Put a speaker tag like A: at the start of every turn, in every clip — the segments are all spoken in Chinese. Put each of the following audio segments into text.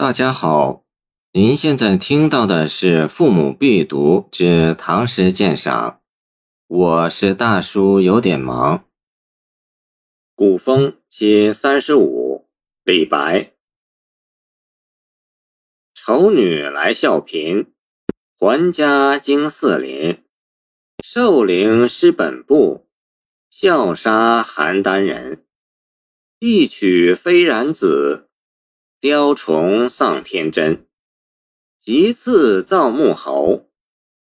A: 大家好，您现在听到的是《父母必读之唐诗鉴赏》，我是大叔，有点忙。古风其三十五，李白。丑女来笑贫，还家惊四邻。寿陵失本部，笑杀邯郸人。一曲飞然子。雕虫丧天真，极次造木侯。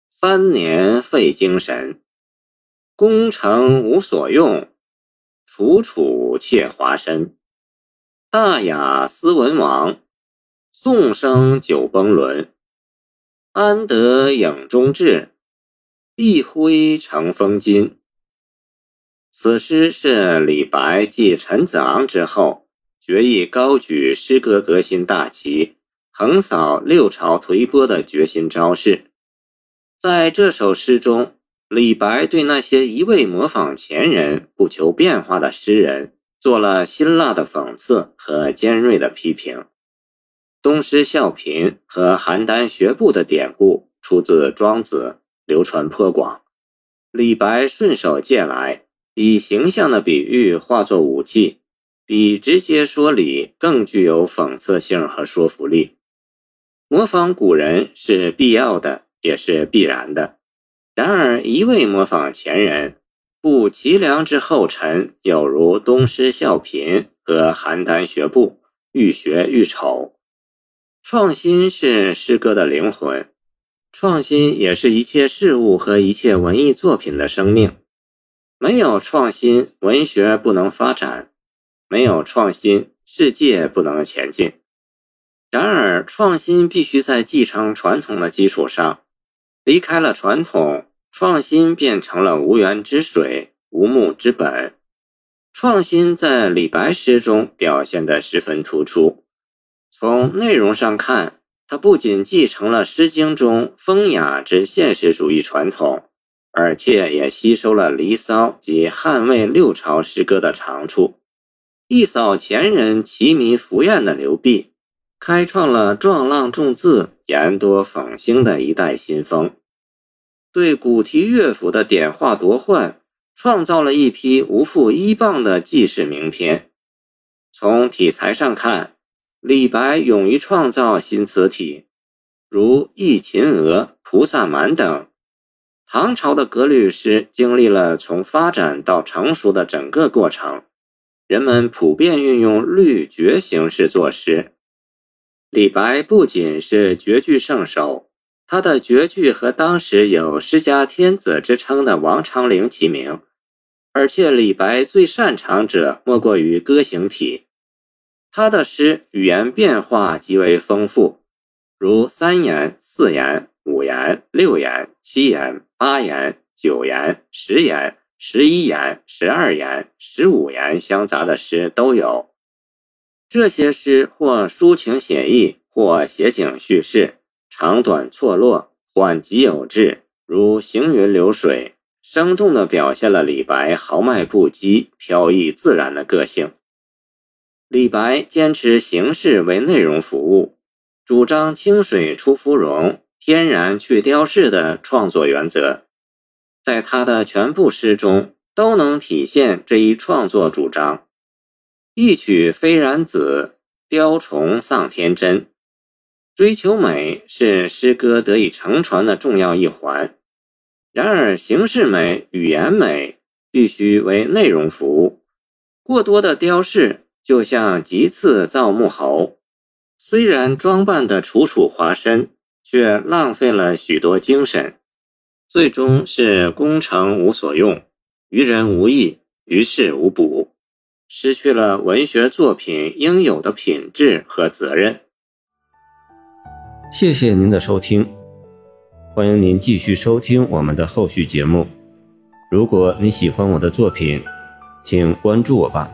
A: 三年废精神，功成无所用。楚楚窃华身，大雅斯文王。宋声酒崩沦，安得影中志？一挥成风金。此诗是李白继陈子昂之后。决意高举诗歌革新大旗，横扫六朝颓波的决心招式。在这首诗中，李白对那些一味模仿前人、不求变化的诗人，做了辛辣的讽刺和尖锐的批评。东施效颦和邯郸学步的典故出自《庄子》，流传颇广。李白顺手借来，以形象的比喻化作武器。比直接说理更具有讽刺性和说服力。模仿古人是必要的，也是必然的。然而，一味模仿前人，不齐梁之后尘，有如东施效颦和邯郸学步，愈学愈丑。创新是诗歌的灵魂，创新也是一切事物和一切文艺作品的生命。没有创新，文学不能发展。没有创新，世界不能前进。然而，创新必须在继承传统的基础上。离开了传统，创新变成了无源之水、无木之本。创新在李白诗中表现得十分突出。从内容上看，它不仅继承了《诗经》中风雅之现实主义传统，而且也吸收了《离骚》及汉魏六朝诗歌的长处。一扫前人齐民浮艳的流弊，开创了壮浪重字、言多讽兴的一代新风。对古题乐府的点化夺换，创造了一批无负一棒的记事名篇。从题材上看，李白勇于创造新词体，如《忆秦娥》《菩萨蛮》等。唐朝的格律诗经历了从发展到成熟的整个过程。人们普遍运用律绝形式作诗。李白不仅是绝句圣手，他的绝句和当时有诗家天子之称的王昌龄齐名。而且，李白最擅长者莫过于歌行体。他的诗语言变化极为丰富，如三言、四言、五言、六言、七言、八言、九言、十言。十一言、十二言、十五言相杂的诗都有。这些诗或抒情写意，或写景叙事，长短错落，缓急有致，如行云流水，生动地表现了李白豪迈不羁、飘逸自然的个性。李白坚持形式为内容服务，主张清水出芙蓉、天然去雕饰的创作原则。在他的全部诗中都能体现这一创作主张。一曲飞然子，雕虫丧天真。追求美是诗歌得以承传的重要一环。然而，形式美、语言美必须为内容服务。过多的雕饰就像极次造木猴，虽然装扮的楚楚华身，却浪费了许多精神。最终是功成无所用，于人无益，于事无补，失去了文学作品应有的品质和责任。谢谢您的收听，欢迎您继续收听我们的后续节目。如果你喜欢我的作品，请关注我吧。